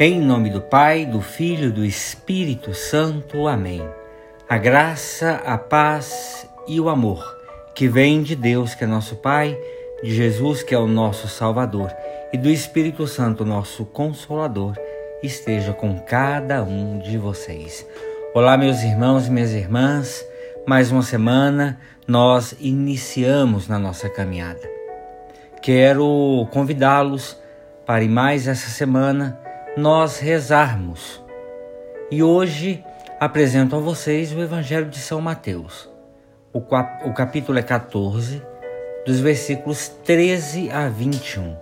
Em nome do Pai, do Filho e do Espírito Santo. Amém. A graça, a paz e o amor que vem de Deus, que é nosso Pai, de Jesus, que é o nosso Salvador, e do Espírito Santo, nosso Consolador, esteja com cada um de vocês. Olá, meus irmãos e minhas irmãs. Mais uma semana nós iniciamos na nossa caminhada. Quero convidá-los para em mais essa semana nós rezarmos. E hoje apresento a vocês o Evangelho de São Mateus. O, capítulo é 14, dos versículos 13 a 21.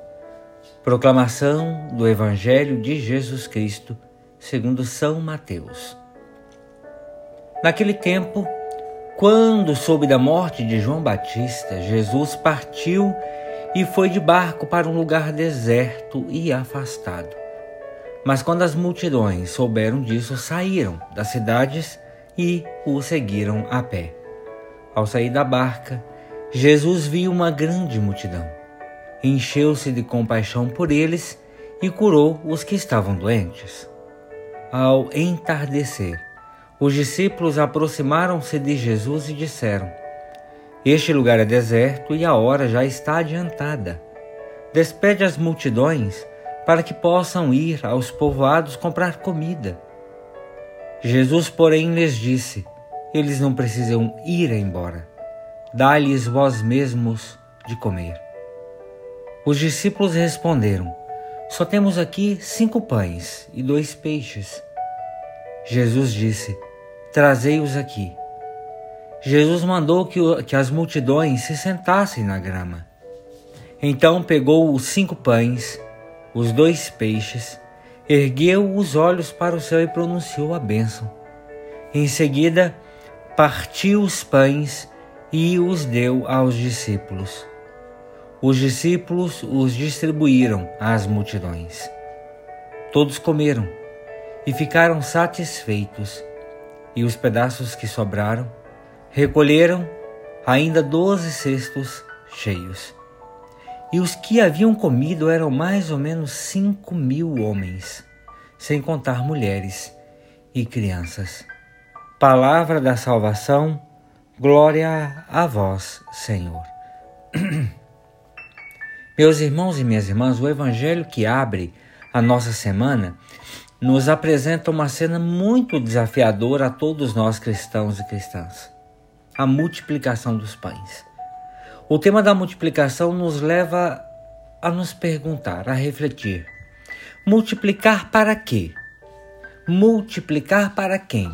Proclamação do Evangelho de Jesus Cristo, segundo São Mateus. Naquele tempo, quando soube da morte de João Batista, Jesus partiu e foi de barco para um lugar deserto e afastado mas quando as multidões souberam disso, saíram das cidades e o seguiram a pé. Ao sair da barca, Jesus viu uma grande multidão. Encheu-se de compaixão por eles e curou os que estavam doentes. Ao entardecer, os discípulos aproximaram-se de Jesus e disseram: Este lugar é deserto e a hora já está adiantada. Despede as multidões para que possam ir aos povoados comprar comida. Jesus, porém, lhes disse: Eles não precisam ir embora. Dá-lhes vós mesmos de comer. Os discípulos responderam: Só temos aqui cinco pães e dois peixes. Jesus disse: Trazei-os aqui. Jesus mandou que, que as multidões se sentassem na grama. Então pegou os cinco pães os dois peixes, ergueu os olhos para o céu e pronunciou a bênção. Em seguida, partiu os pães e os deu aos discípulos. Os discípulos os distribuíram às multidões. Todos comeram e ficaram satisfeitos, e os pedaços que sobraram recolheram ainda doze cestos cheios e os que haviam comido eram mais ou menos cinco mil homens, sem contar mulheres e crianças. Palavra da salvação, glória a vós, Senhor. Meus irmãos e minhas irmãs, o evangelho que abre a nossa semana nos apresenta uma cena muito desafiadora a todos nós cristãos e cristãs: a multiplicação dos pães. O tema da multiplicação nos leva a nos perguntar, a refletir: multiplicar para quê? Multiplicar para quem?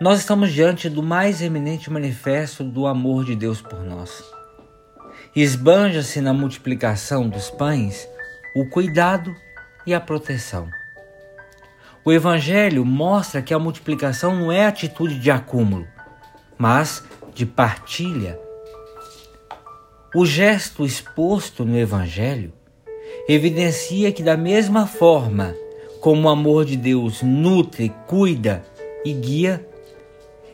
Nós estamos diante do mais eminente manifesto do amor de Deus por nós. Esbanja-se na multiplicação dos pães o cuidado e a proteção. O Evangelho mostra que a multiplicação não é atitude de acúmulo, mas de partilha o gesto exposto no Evangelho evidencia que, da mesma forma como o amor de Deus nutre, cuida e guia,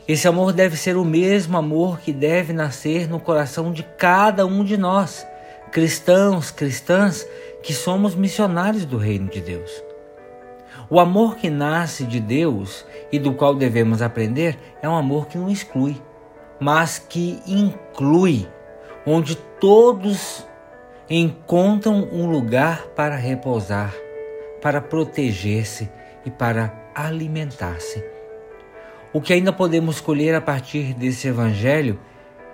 esse amor deve ser o mesmo amor que deve nascer no coração de cada um de nós, cristãos, cristãs, que somos missionários do Reino de Deus. O amor que nasce de Deus e do qual devemos aprender é um amor que não exclui, mas que inclui onde todos encontram um lugar para repousar, para proteger-se e para alimentar-se. O que ainda podemos colher a partir desse evangelho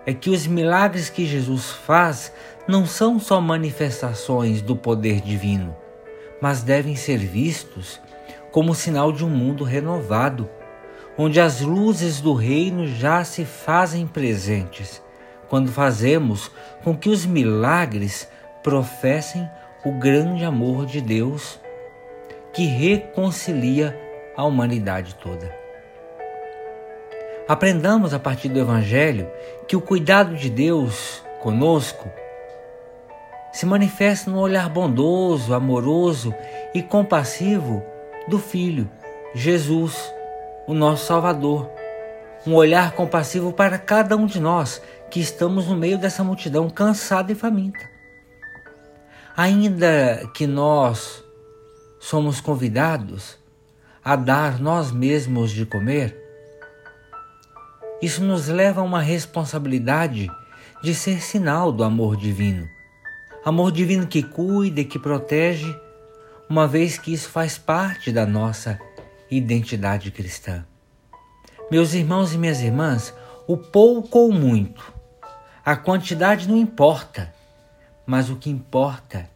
é que os milagres que Jesus faz não são só manifestações do poder divino, mas devem ser vistos como sinal de um mundo renovado, onde as luzes do reino já se fazem presentes quando fazemos com que os milagres professem o grande amor de Deus que reconcilia a humanidade toda. Aprendamos a partir do Evangelho que o cuidado de Deus conosco se manifesta no olhar bondoso, amoroso e compassivo do Filho, Jesus, o nosso Salvador. Um olhar compassivo para cada um de nós que estamos no meio dessa multidão cansada e faminta. Ainda que nós somos convidados a dar nós mesmos de comer, isso nos leva a uma responsabilidade de ser sinal do amor divino. Amor divino que cuida e que protege, uma vez que isso faz parte da nossa identidade cristã. Meus irmãos e minhas irmãs, o pouco ou muito, a quantidade não importa, mas o que importa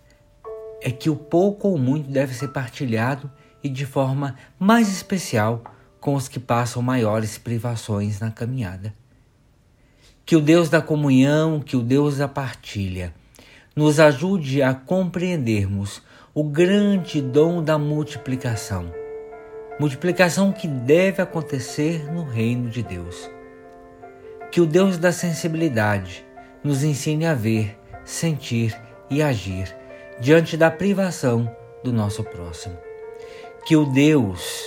é que o pouco ou muito deve ser partilhado e de forma mais especial com os que passam maiores privações na caminhada. Que o Deus da comunhão, que o Deus da partilha, nos ajude a compreendermos o grande dom da multiplicação. Multiplicação que deve acontecer no reino de Deus. Que o Deus da sensibilidade nos ensine a ver, sentir e agir diante da privação do nosso próximo. Que o Deus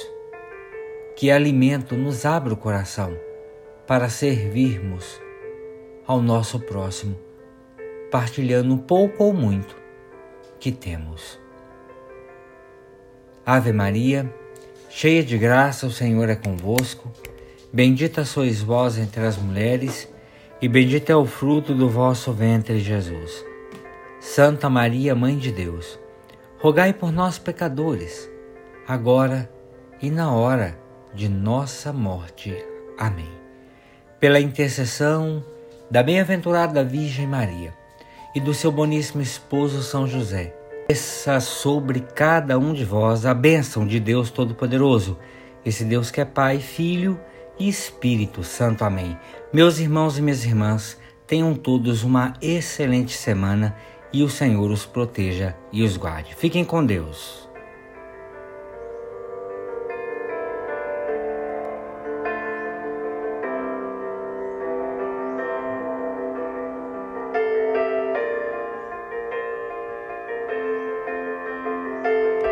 que alimento nos abra o coração para servirmos ao nosso próximo, partilhando pouco ou muito que temos. Ave Maria, cheia de graça, o Senhor é convosco. Bendita sois vós entre as mulheres, e bendito é o fruto do vosso ventre, Jesus. Santa Maria, Mãe de Deus, rogai por nós, pecadores, agora e na hora de nossa morte. Amém. Pela intercessão da bem-aventurada Virgem Maria e do seu boníssimo esposo São José, desça sobre cada um de vós a bênção de Deus Todo-Poderoso, esse Deus que é Pai, Filho e Espírito Santo. Amém. Meus irmãos e minhas irmãs, tenham todos uma excelente semana e o Senhor os proteja e os guarde. Fiquem com Deus.